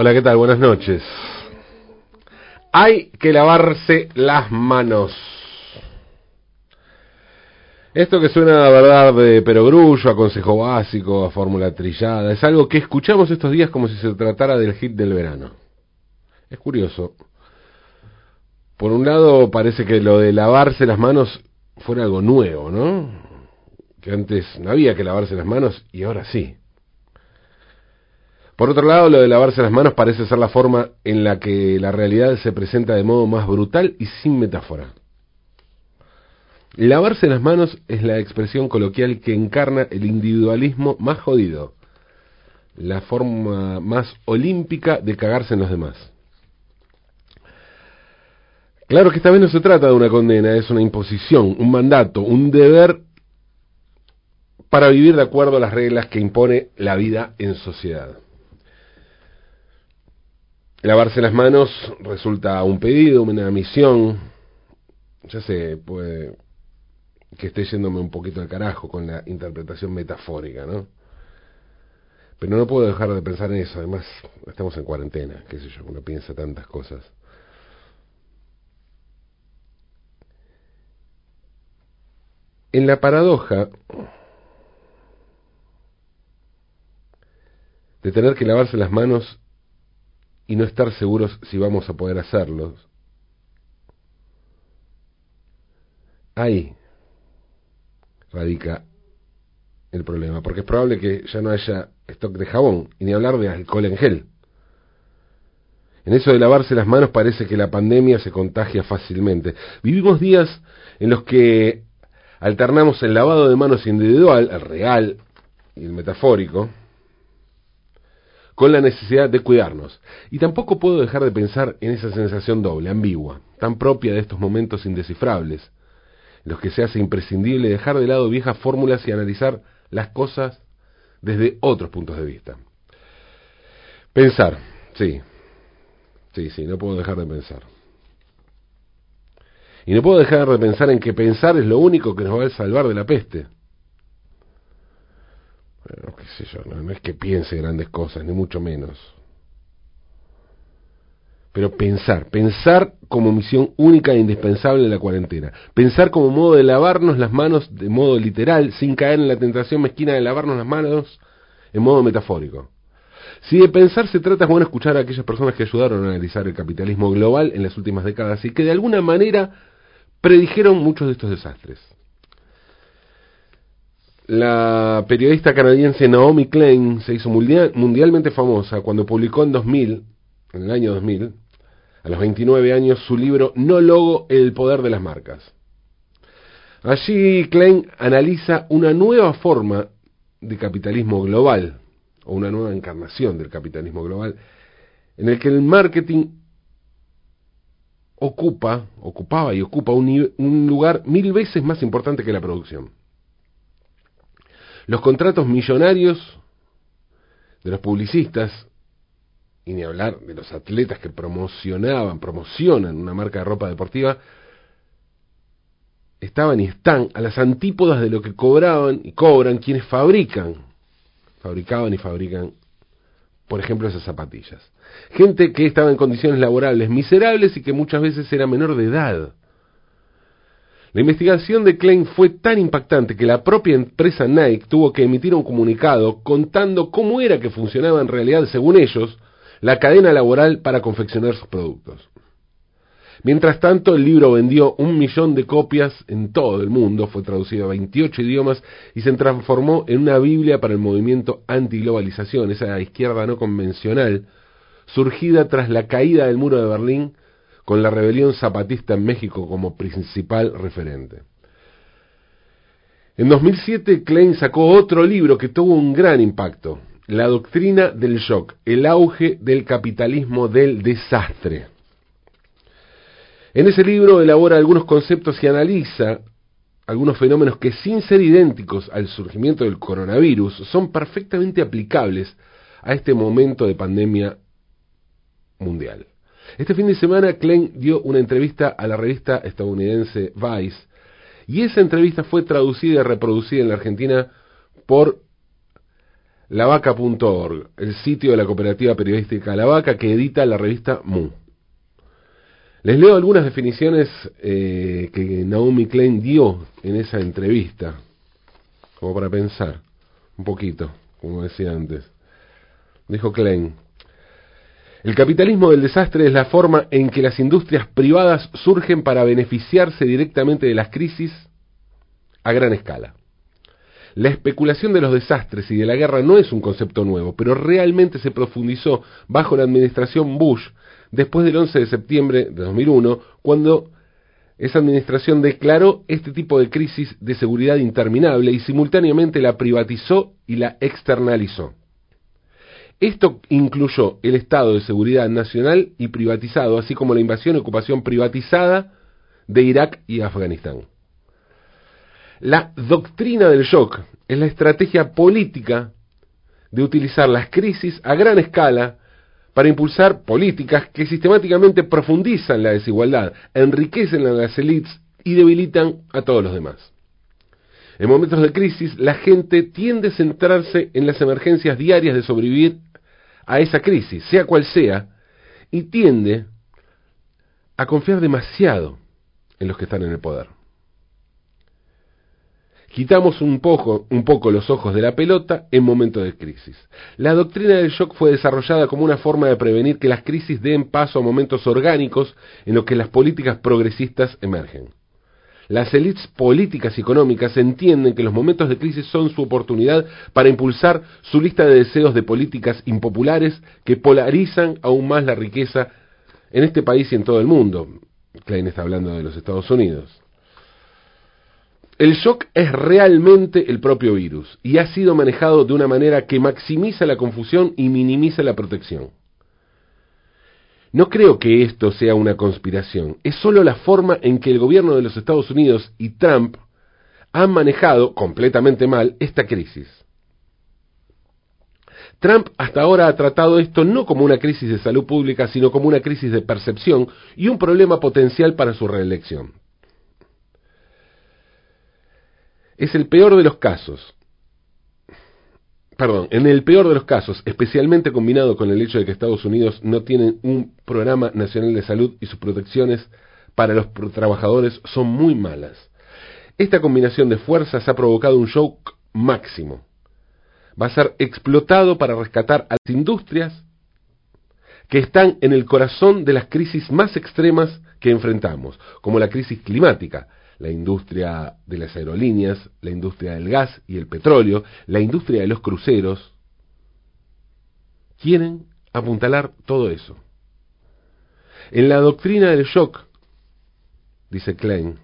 Hola, ¿qué tal? Buenas noches. Hay que lavarse las manos. Esto que suena a verdad de perogrullo, a consejo básico, a fórmula trillada, es algo que escuchamos estos días como si se tratara del hit del verano. Es curioso. Por un lado, parece que lo de lavarse las manos fuera algo nuevo, ¿no? Que antes no había que lavarse las manos y ahora sí. Por otro lado, lo de lavarse las manos parece ser la forma en la que la realidad se presenta de modo más brutal y sin metáfora. Lavarse las manos es la expresión coloquial que encarna el individualismo más jodido, la forma más olímpica de cagarse en los demás. Claro que esta vez no se trata de una condena, es una imposición, un mandato, un deber para vivir de acuerdo a las reglas que impone la vida en sociedad. Lavarse las manos resulta un pedido, una misión. Ya sé, puede que esté yéndome un poquito al carajo con la interpretación metafórica, ¿no? Pero no puedo dejar de pensar en eso. Además, estamos en cuarentena, qué sé yo, uno piensa tantas cosas. En la paradoja de tener que lavarse las manos y no estar seguros si vamos a poder hacerlos. Ahí radica el problema, porque es probable que ya no haya stock de jabón, y ni hablar de alcohol en gel. En eso de lavarse las manos parece que la pandemia se contagia fácilmente. Vivimos días en los que alternamos el lavado de manos individual, el real y el metafórico, con la necesidad de cuidarnos. Y tampoco puedo dejar de pensar en esa sensación doble, ambigua, tan propia de estos momentos indescifrables, en los que se hace imprescindible dejar de lado viejas fórmulas y analizar las cosas desde otros puntos de vista. Pensar, sí, sí, sí, no puedo dejar de pensar. Y no puedo dejar de pensar en que pensar es lo único que nos va a salvar de la peste qué sé yo, no, es que piense grandes cosas, ni mucho menos. Pero pensar, pensar como misión única e indispensable en la cuarentena. Pensar como modo de lavarnos las manos de modo literal, sin caer en la tentación mezquina de lavarnos las manos en modo metafórico. Si de pensar se trata, es bueno escuchar a aquellas personas que ayudaron a analizar el capitalismo global en las últimas décadas y que de alguna manera predijeron muchos de estos desastres. La periodista canadiense Naomi Klein se hizo mundialmente famosa cuando publicó en 2000, en el año 2000, a los 29 años, su libro No Logo, el poder de las marcas. Allí Klein analiza una nueva forma de capitalismo global, o una nueva encarnación del capitalismo global, en el que el marketing ocupa, ocupaba y ocupa un lugar mil veces más importante que la producción. Los contratos millonarios de los publicistas, y ni hablar de los atletas que promocionaban, promocionan una marca de ropa deportiva, estaban y están a las antípodas de lo que cobraban y cobran quienes fabrican, fabricaban y fabrican, por ejemplo, esas zapatillas. Gente que estaba en condiciones laborales miserables y que muchas veces era menor de edad. La investigación de Klein fue tan impactante que la propia empresa Nike tuvo que emitir un comunicado contando cómo era que funcionaba en realidad, según ellos, la cadena laboral para confeccionar sus productos. Mientras tanto, el libro vendió un millón de copias en todo el mundo, fue traducido a 28 idiomas y se transformó en una Biblia para el movimiento antiglobalización, esa izquierda no convencional, surgida tras la caída del muro de Berlín con la rebelión zapatista en México como principal referente. En 2007 Klein sacó otro libro que tuvo un gran impacto, La doctrina del shock, el auge del capitalismo del desastre. En ese libro elabora algunos conceptos y analiza algunos fenómenos que sin ser idénticos al surgimiento del coronavirus son perfectamente aplicables a este momento de pandemia mundial. Este fin de semana Klein dio una entrevista a la revista estadounidense Vice y esa entrevista fue traducida y reproducida en la Argentina por lavaca.org, el sitio de la cooperativa periodística La Vaca que edita la revista Mu. Les leo algunas definiciones eh, que Naomi Klein dio en esa entrevista, como para pensar un poquito, como decía antes. Dijo Klein, el capitalismo del desastre es la forma en que las industrias privadas surgen para beneficiarse directamente de las crisis a gran escala. La especulación de los desastres y de la guerra no es un concepto nuevo, pero realmente se profundizó bajo la administración Bush después del 11 de septiembre de 2001, cuando esa administración declaró este tipo de crisis de seguridad interminable y simultáneamente la privatizó y la externalizó. Esto incluyó el Estado de Seguridad Nacional y privatizado, así como la invasión y ocupación privatizada de Irak y Afganistán. La doctrina del shock es la estrategia política de utilizar las crisis a gran escala para impulsar políticas que sistemáticamente profundizan la desigualdad, enriquecen a las élites y debilitan a todos los demás. En momentos de crisis, la gente tiende a centrarse en las emergencias diarias de sobrevivir a esa crisis, sea cual sea, y tiende a confiar demasiado en los que están en el poder. Quitamos un poco, un poco los ojos de la pelota en momentos de crisis. La doctrina del shock fue desarrollada como una forma de prevenir que las crisis den paso a momentos orgánicos en los que las políticas progresistas emergen. Las élites políticas y económicas entienden que los momentos de crisis son su oportunidad para impulsar su lista de deseos de políticas impopulares que polarizan aún más la riqueza en este país y en todo el mundo. Klein está hablando de los Estados Unidos. El shock es realmente el propio virus y ha sido manejado de una manera que maximiza la confusión y minimiza la protección. No creo que esto sea una conspiración, es solo la forma en que el gobierno de los Estados Unidos y Trump han manejado completamente mal esta crisis. Trump hasta ahora ha tratado esto no como una crisis de salud pública, sino como una crisis de percepción y un problema potencial para su reelección. Es el peor de los casos, perdón, en el peor de los casos, especialmente combinado con el hecho de que Estados Unidos no tiene un programa nacional de salud y sus protecciones para los trabajadores son muy malas. Esta combinación de fuerzas ha provocado un shock máximo. Va a ser explotado para rescatar a las industrias que están en el corazón de las crisis más extremas que enfrentamos, como la crisis climática, la industria de las aerolíneas, la industria del gas y el petróleo, la industria de los cruceros, quieren apuntalar todo eso. En la doctrina del shock, dice Klein,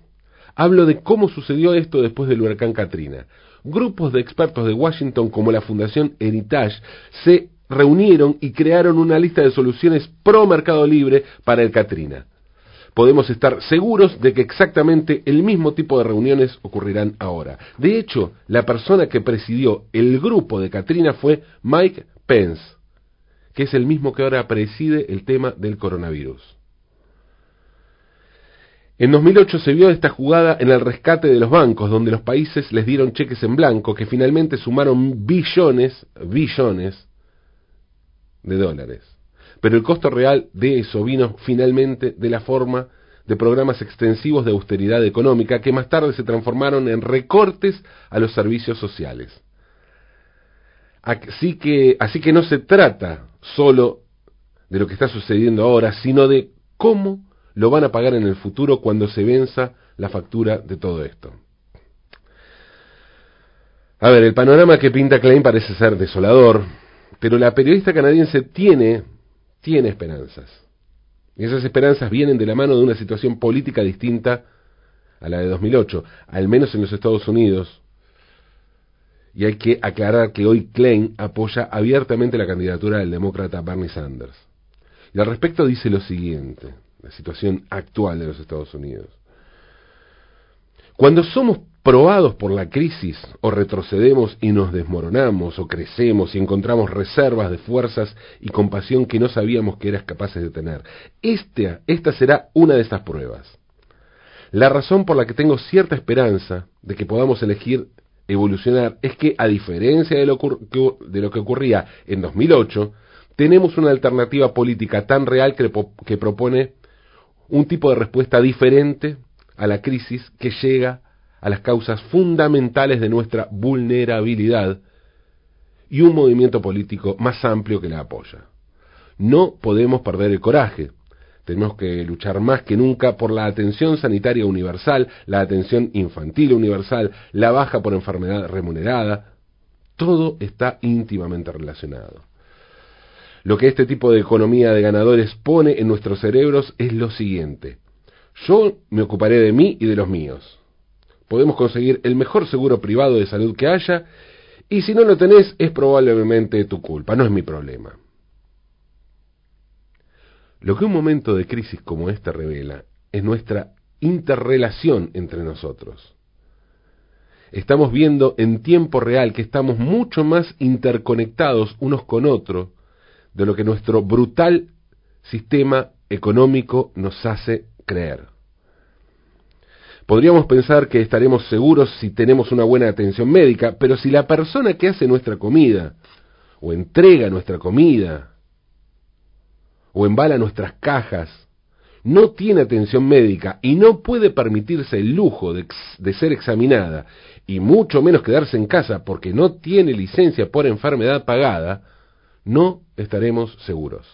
hablo de cómo sucedió esto después del huracán Katrina. Grupos de expertos de Washington como la Fundación Heritage se reunieron y crearon una lista de soluciones pro mercado libre para el Katrina podemos estar seguros de que exactamente el mismo tipo de reuniones ocurrirán ahora. De hecho, la persona que presidió el grupo de Katrina fue Mike Pence, que es el mismo que ahora preside el tema del coronavirus. En 2008 se vio esta jugada en el rescate de los bancos, donde los países les dieron cheques en blanco que finalmente sumaron billones, billones de dólares pero el costo real de eso vino finalmente de la forma de programas extensivos de austeridad económica que más tarde se transformaron en recortes a los servicios sociales. Así que, así que no se trata solo de lo que está sucediendo ahora, sino de cómo lo van a pagar en el futuro cuando se venza la factura de todo esto. A ver, el panorama que pinta Klein parece ser desolador, pero la periodista canadiense tiene tiene esperanzas. Y esas esperanzas vienen de la mano de una situación política distinta a la de 2008, al menos en los Estados Unidos. Y hay que aclarar que hoy Klein apoya abiertamente la candidatura del demócrata Bernie Sanders. Y al respecto dice lo siguiente, la situación actual de los Estados Unidos. Cuando somos probados por la crisis, o retrocedemos y nos desmoronamos, o crecemos y encontramos reservas de fuerzas y compasión que no sabíamos que eras capaces de tener. Esta, esta será una de estas pruebas. La razón por la que tengo cierta esperanza de que podamos elegir evolucionar es que, a diferencia de lo, de lo que ocurría en 2008, tenemos una alternativa política tan real que, que propone un tipo de respuesta diferente a la crisis que llega a las causas fundamentales de nuestra vulnerabilidad y un movimiento político más amplio que la apoya. No podemos perder el coraje. Tenemos que luchar más que nunca por la atención sanitaria universal, la atención infantil universal, la baja por enfermedad remunerada. Todo está íntimamente relacionado. Lo que este tipo de economía de ganadores pone en nuestros cerebros es lo siguiente. Yo me ocuparé de mí y de los míos. Podemos conseguir el mejor seguro privado de salud que haya y si no lo tenés es probablemente tu culpa, no es mi problema. Lo que un momento de crisis como esta revela es nuestra interrelación entre nosotros. Estamos viendo en tiempo real que estamos mucho más interconectados unos con otros de lo que nuestro brutal sistema económico nos hace creer. Podríamos pensar que estaremos seguros si tenemos una buena atención médica, pero si la persona que hace nuestra comida, o entrega nuestra comida, o embala nuestras cajas, no tiene atención médica y no puede permitirse el lujo de, de, ser examinada, y mucho menos quedarse en casa porque no tiene licencia por enfermedad pagada, no estaremos seguros.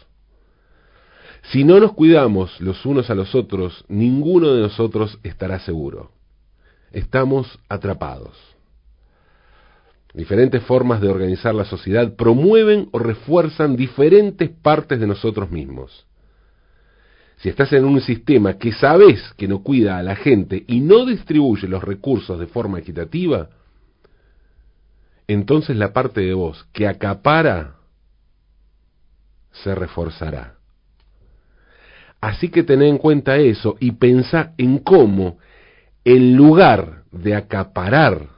Si no nos cuidamos los unos a los otros, ninguno de nosotros estará seguro. Estamos atrapados. Diferentes formas de organizar la sociedad promueven o refuerzan diferentes partes de nosotros mismos. Si estás en un sistema que sabes que no cuida a la gente y no distribuye los recursos de forma equitativa, entonces la parte de vos que acapara se reforzará. Así que ten en cuenta eso y pensá en cómo, en lugar de acaparar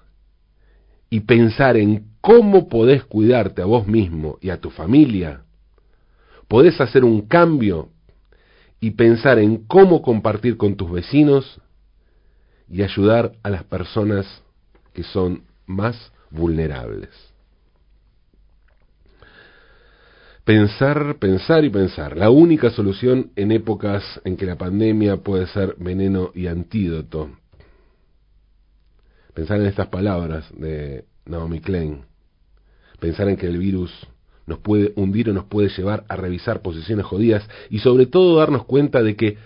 y pensar en cómo podés cuidarte a vos mismo y a tu familia, podés hacer un cambio y pensar en cómo compartir con tus vecinos y ayudar a las personas que son más vulnerables. Pensar, pensar y pensar. La única solución en épocas en que la pandemia puede ser veneno y antídoto. Pensar en estas palabras de Naomi Klein. Pensar en que el virus nos puede hundir o nos puede llevar a revisar posiciones jodidas y sobre todo darnos cuenta de que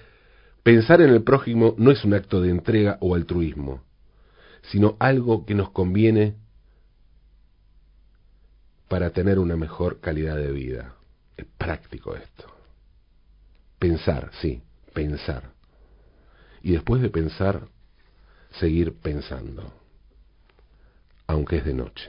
pensar en el prójimo no es un acto de entrega o altruismo, sino algo que nos conviene para tener una mejor calidad de vida. Es práctico esto. Pensar, sí, pensar. Y después de pensar, seguir pensando, aunque es de noche.